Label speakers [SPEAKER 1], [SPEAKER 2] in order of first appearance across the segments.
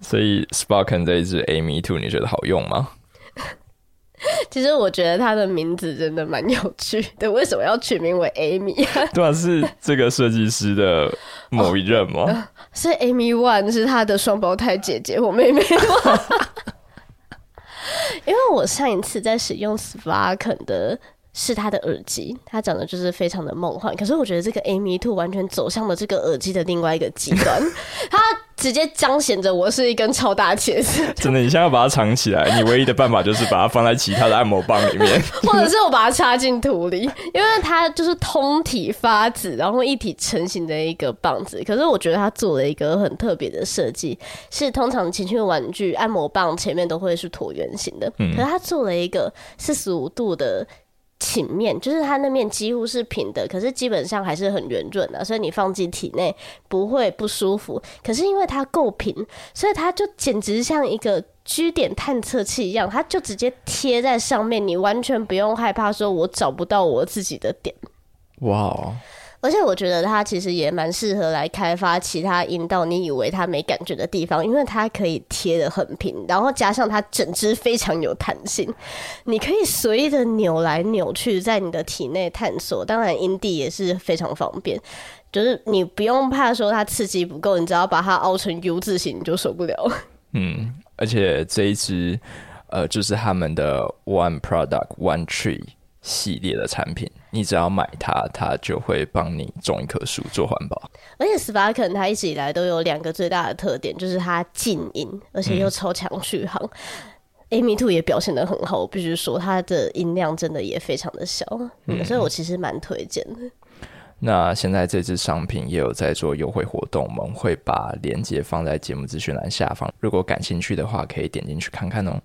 [SPEAKER 1] 所以 Sparken 这一支 Amy Two 你觉得好用吗？
[SPEAKER 2] 其实我觉得它的名字真的蛮有趣的，为什么要取名为 Amy？
[SPEAKER 1] 对啊，是这个设计师的 某一任吗？哦，
[SPEAKER 2] 是 Amy One，是他的双胞胎姐姐或妹妹吗？因为我上一次在使用 Sparken 的。是他的耳机，他讲的就是非常的梦幻。可是我觉得这个 Amy Two 完全走向了这个耳机的另外一个极端，它直接彰显着我是一根超大茄子。
[SPEAKER 1] 真的，你现在要把它藏起来，你唯一的办法就是把它放在其他的按摩棒里面，
[SPEAKER 2] 或者是我把它插进土里，因为它就是通体发紫，然后一体成型的一个棒子。可是我觉得它做了一个很特别的设计，是通常情趣玩具按摩棒前面都会是椭圆形的，嗯，可是它做了一个四十五度的。倾面就是它那面几乎是平的，可是基本上还是很圆润的，所以你放进体内不会不舒服。可是因为它够平，所以它就简直像一个居点探测器一样，它就直接贴在上面，你完全不用害怕说我找不到我自己的点。
[SPEAKER 1] 哇！
[SPEAKER 2] 而且我觉得它其实也蛮适合来开发其他阴道你以为它没感觉的地方，因为它可以贴得很平，然后加上它整只非常有弹性，你可以随意的扭来扭去，在你的体内探索。当然阴蒂也是非常方便，就是你不用怕说它刺激不够，你只要把它凹成 U 字形，你就受不了。
[SPEAKER 1] 嗯，而且这一支呃，就是他们的 One Product One Tree 系列的产品。你只要买它，它就会帮你种一棵树做环保。
[SPEAKER 2] 而且 Sparken 它一直以来都有两个最大的特点，就是它静音，而且又超强续航。嗯、Amy Two 也表现的很好，我必须说它的音量真的也非常的小，嗯，所以我其实蛮推荐的。
[SPEAKER 1] 那现在这支商品也有在做优惠活动，我们会把链接放在节目资讯栏下方，如果感兴趣的话，可以点进去看看哦。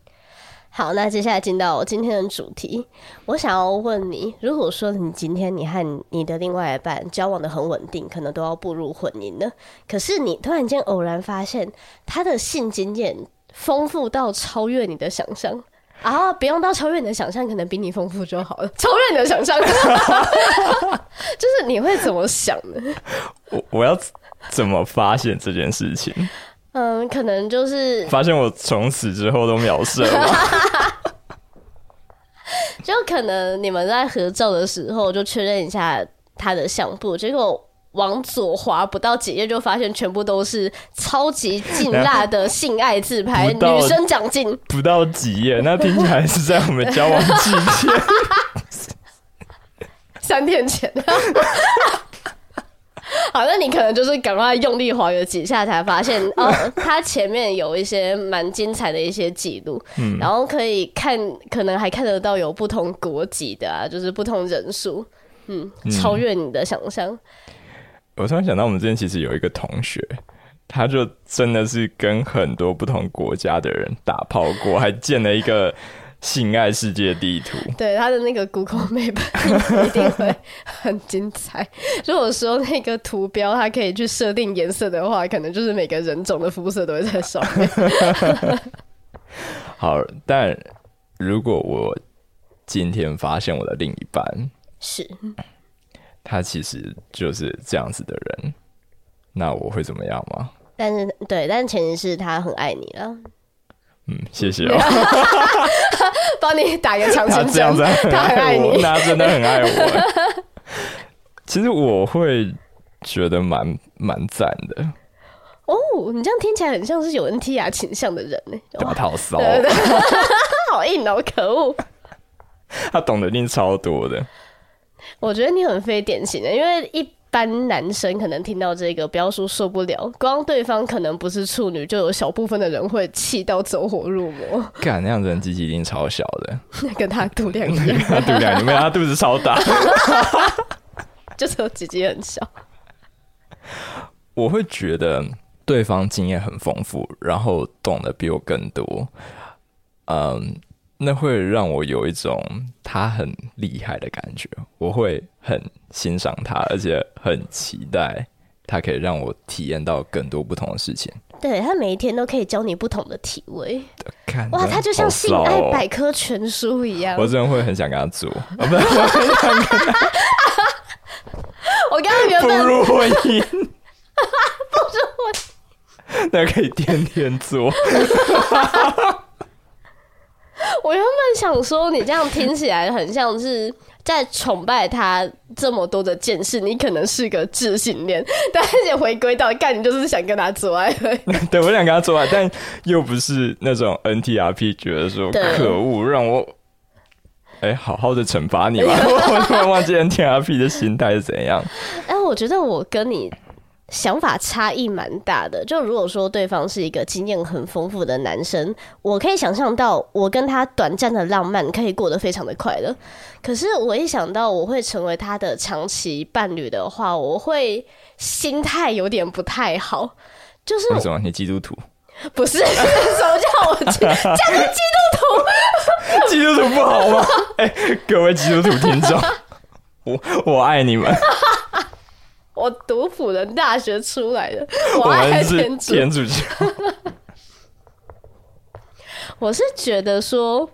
[SPEAKER 2] 好，那接下来进到我今天的主题，我想要问你，如果说你今天你和你的另外一半交往得很稳定，可能都要步入婚姻了，可是你突然间偶然发现他的性经验丰富到超越你的想象。啊，不用到超越你的想象，可能比你丰富就好了，超越你的想象，就是你会怎么想呢？
[SPEAKER 1] 我我要怎么发现这件事情？
[SPEAKER 2] 嗯，可能就是
[SPEAKER 1] 发现我从此之后都秒射了，
[SPEAKER 2] 就可能你们在合照的时候就确认一下他的相簿，结果往左滑不到几页就发现全部都是超级劲辣的性爱自拍，女生奖金。
[SPEAKER 1] 不到几页，那听起来是在我们交往之前，
[SPEAKER 2] 三天前。好，那你可能就是赶快用力滑了几下，才发现 哦，它前面有一些蛮精彩的一些记录，嗯，然后可以看，可能还看得到有不同国籍的啊，就是不同人数，嗯，超越你的想象。嗯。
[SPEAKER 1] 我突然想到，我们之前其实有一个同学，他就真的是跟很多不同国家的人打炮过，还建了一个。性爱世界地图，
[SPEAKER 2] 对，他的那个 Google Map 一定会很精彩。如果说那个图标它可以去设定颜色的话，可能就是每个人种的肤色都会在上面。
[SPEAKER 1] 好，但如果我今天发现我的另一半
[SPEAKER 2] 是
[SPEAKER 1] 他，其实就是这样子的人，那我会怎么样吗？
[SPEAKER 2] 但是，对，但前提是他很爱你了。
[SPEAKER 1] 嗯，谢谢哦，
[SPEAKER 2] 帮你打个强心针，他很爱你，
[SPEAKER 1] 他真的很爱我。其实我会觉得蛮蛮赞的。
[SPEAKER 2] 哦，你这样听起来很像是有 NTR 倾向的人呢，
[SPEAKER 1] 大套骚，
[SPEAKER 2] 好硬哦，可恶。
[SPEAKER 1] 他懂得一定超多的。
[SPEAKER 2] 我觉得你很非典型的，因为一。般男生可能听到这个，不要说受不了，光对方可能不是处女，就有小部分的人会气到走火入魔。
[SPEAKER 1] 干那样子人鸡鸡一定超小的，
[SPEAKER 2] 跟他肚量一样，
[SPEAKER 1] 他肚量，你没有他肚子超大，
[SPEAKER 2] 就是有鸡鸡很小。
[SPEAKER 1] 我会觉得对方经验很丰富，然后懂得比我更多，嗯。那会让我有一种他很厉害的感觉，我会很欣赏他，而且很期待他可以让我体验到更多不同的事情。
[SPEAKER 2] 对，他每一天都可以教你不同的体位，哇，他就像性爱百科全书一样。
[SPEAKER 1] 我真的会很想跟他做，不是，
[SPEAKER 2] 我刚刚原本
[SPEAKER 1] 步入婚姻，
[SPEAKER 2] 不是婚，
[SPEAKER 1] 那可以天天做。
[SPEAKER 2] 想说，你这样听起来很像是在崇拜他这么多的见识，你可能是个自信恋，但是回归到干，你就是想跟他做爱。
[SPEAKER 1] 对，我想跟他做爱，但又不是那种 NTRP 觉得说可恶，让我哎、欸、好好的惩罚你吧。我突然忘记 NTRP 的心态是怎样。
[SPEAKER 2] 哎，我觉得我跟你。想法差异蛮大的。就如果说对方是一个经验很丰富的男生，我可以想象到我跟他短暂的浪漫可以过得非常的快乐。可是我一想到我会成为他的长期伴侣的话，我会心态有点不太好。就是
[SPEAKER 1] 为什么？你基督徒？
[SPEAKER 2] 不是？什么叫我基？督徒？
[SPEAKER 1] 基督徒不好吗？哎、欸，各位基督徒听众，我我爱你们。
[SPEAKER 2] 我读辅仁大学出来的，我爱天主，
[SPEAKER 1] 天主教。
[SPEAKER 2] 我是觉得说，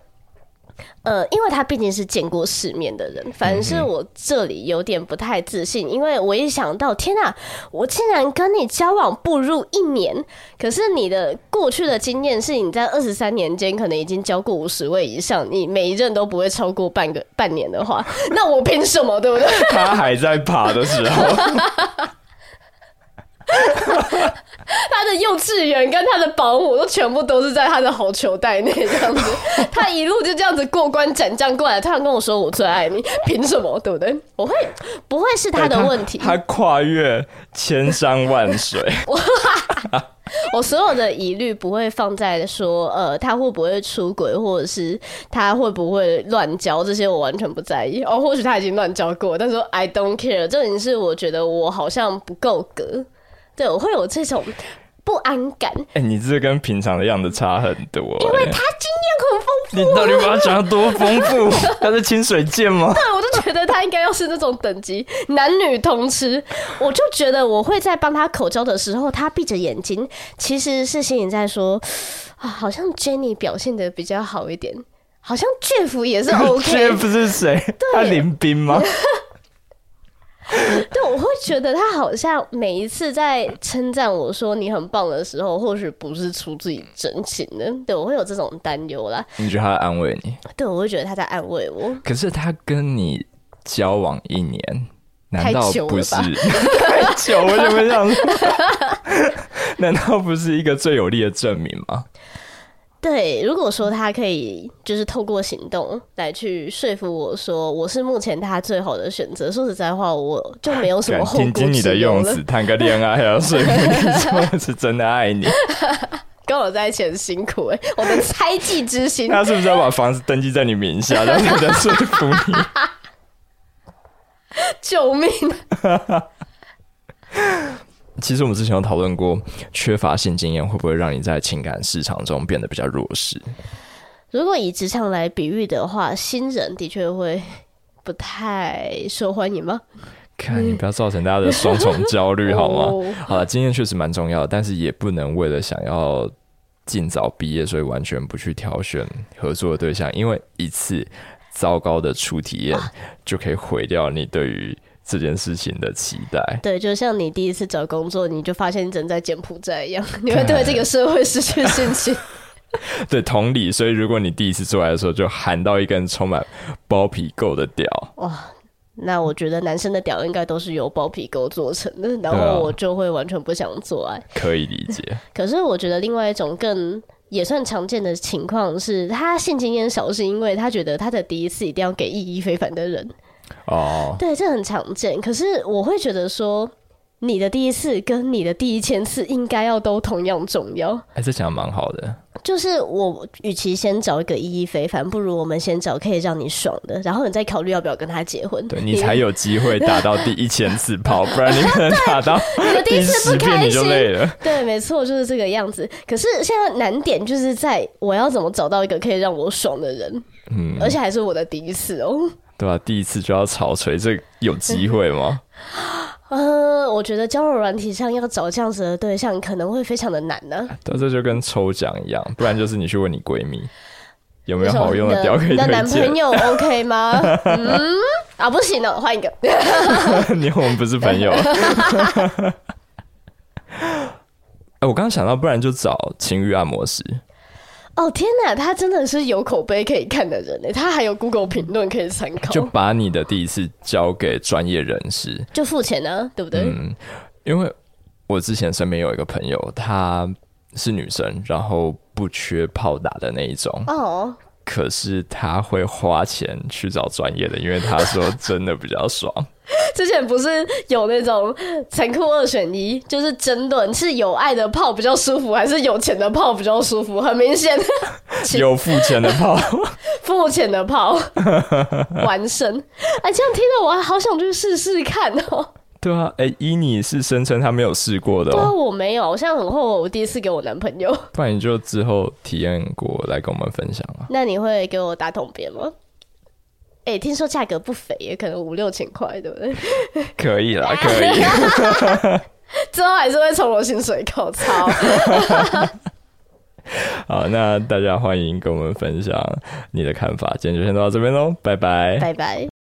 [SPEAKER 2] 呃，因为他毕竟是见过世面的人，反正是我这里有点不太自信，因为我一想到，天哪，我竟然跟你交往步入一年，可是你的过去的经验是你在二十三年间可能已经交过五十位以上，你每一任都不会超过半个半年的话，那我凭什么，对不对？
[SPEAKER 1] 他还在爬的时候。
[SPEAKER 2] 他的幼稚园跟他的保姆都全部都是在他的好球袋内，这样子，他一路就这样子过关斩将过来，突然跟我说：“我最爱你，凭什么？对不对？”我会不会是他的问题？
[SPEAKER 1] 欸、他，他跨越千山万水，
[SPEAKER 2] 我所有的疑虑不会放在说，呃，他会不会出轨，或者是他会不会乱交，这些我完全不在意。哦，或许他已经乱交过，但是 I don't care，这已经是我觉得我好像不够格。对，我会有这种不安感。哎、
[SPEAKER 1] 欸，你这跟平常的样子差很多、欸。
[SPEAKER 2] 因为他经验很丰富。
[SPEAKER 1] 你到底把他讲得多丰富？他是清水剑吗？
[SPEAKER 2] 对，我就觉得他应该要是那种等级，男女通吃。我就觉得我会在帮他口交的时候，他闭着眼睛，其实是心里在说 啊，好像 Jenny 表现的比较好一点，好像 Jeff 也是 OK。
[SPEAKER 1] Jeff 是谁？他林斌吗？
[SPEAKER 2] 对，我会觉得他好像每一次在称赞我说你很棒的时候，或许不是出自己真情的。对，我会有这种担忧啦。
[SPEAKER 1] 你觉得他在安慰你？
[SPEAKER 2] 对，我会觉得他在安慰我。
[SPEAKER 1] 可是他跟你交往一年，难道不是 太久？
[SPEAKER 2] 太久
[SPEAKER 1] 我就没想，难道不是一个最有力的证明吗？
[SPEAKER 2] 对，如果说他可以就是透过行动来去说服我说我是目前他最好的选择，说实在话，我就没有什么后顾之忧了。听听你的用词，
[SPEAKER 1] 谈个恋爱还要说服你说是真的爱你，
[SPEAKER 2] 跟我在一起很辛苦哎，我的猜忌之心。
[SPEAKER 1] 他是不是要把房子登记在你名下，然后才在说服你？
[SPEAKER 2] 救命！
[SPEAKER 1] 其实我们之前有讨论过，缺乏性经验会不会让你在情感市场中变得比较弱势？
[SPEAKER 2] 如果以职场来比喻的话，新人的确会不太受欢迎吗？
[SPEAKER 1] 看你不要造成大家的双重焦虑好吗？哦、好了，经验确实蛮重要的，但是也不能为了想要尽早毕业，所以完全不去挑选合作的对象，因为一次糟糕的初体验就可以毁掉你对于。这件事情的期待，
[SPEAKER 2] 对，就像你第一次找工作，你就发现你正在柬埔寨一样，你会对这个社会失去信心。
[SPEAKER 1] 对，同理，所以如果你第一次做爱的时候就喊到一根充满包皮垢的屌，
[SPEAKER 2] 哇，那我觉得男生的屌应该都是由包皮垢做成的，然后我就会完全不想做爱。
[SPEAKER 1] 可以理解。
[SPEAKER 2] 可是我觉得另外一种更也算常见的情况是，他性经验少，是因为他觉得他的第一次一定要给意义非凡的人。
[SPEAKER 1] 哦，
[SPEAKER 2] 对，这很常见。可是我会觉得说，你的第一次跟你的第一千次应该要都同样重要。
[SPEAKER 1] 哎、欸，这讲的蛮好的。
[SPEAKER 2] 就是我与其先找一个意义非凡，不如我们先找可以让你爽的，然后你再考虑要不要跟他结婚。
[SPEAKER 1] 对，你才有机会打到第一千次炮，不然你可能打到
[SPEAKER 2] 第一次不开心
[SPEAKER 1] 你就累了。
[SPEAKER 2] 对，没错，就是这个样子。可是现在难点就是在我要怎么找到一个可以让我爽的人，嗯，而且还是我的第一次哦。
[SPEAKER 1] 对吧、啊？第一次就要草锤，这有机会吗？
[SPEAKER 2] 嗯、呃，我觉得交友软体上要找这样子的对象，可能会非常的难呢、啊。
[SPEAKER 1] 对，这就跟抽奖一样，不然就是你去问你闺蜜有没有好用的屌可以推荐。你的男朋友 OK 吗？嗯，啊，不行了，换一个。
[SPEAKER 2] 你
[SPEAKER 1] 我们不是朋友。哎，我刚刚想到，不然就找情欲按摩师。
[SPEAKER 2] 哦天哪，他真的是有口碑可以看的人呢，他还有 Google 评论可以参考。
[SPEAKER 1] 就把你的第一次交给专业人士，
[SPEAKER 2] 就付钱呢，对不对？
[SPEAKER 1] 嗯，因为我之前身边有一个朋友，她是女生，然后不缺炮打的那一种哦。可是他会花钱去找专业的，因为他说真的比较爽。
[SPEAKER 2] 之前不是有那种残酷二选一，就是争论是有爱的泡比较舒服，还是有钱的泡比较舒服？很明显，
[SPEAKER 1] 有付钱的泡，
[SPEAKER 2] 付钱的泡完胜。哎，这样听到我还好想去试试看哦。
[SPEAKER 1] 对啊，哎、欸，伊妮是声称他没有试过的、哦。
[SPEAKER 2] 对啊，我没有，我现在很后悔，我第一次给我男朋友。
[SPEAKER 1] 不然你就之后体验过来跟我们分享啊。
[SPEAKER 2] 那你会给我打统编吗？哎、欸，听说价格不菲，也可能五六千块，对不对？
[SPEAKER 1] 可以啦，可以。
[SPEAKER 2] 之后还是会从我薪水扣操。
[SPEAKER 1] 好，那大家欢迎跟我们分享你的看法。今天就先到这边喽，拜拜，
[SPEAKER 2] 拜拜。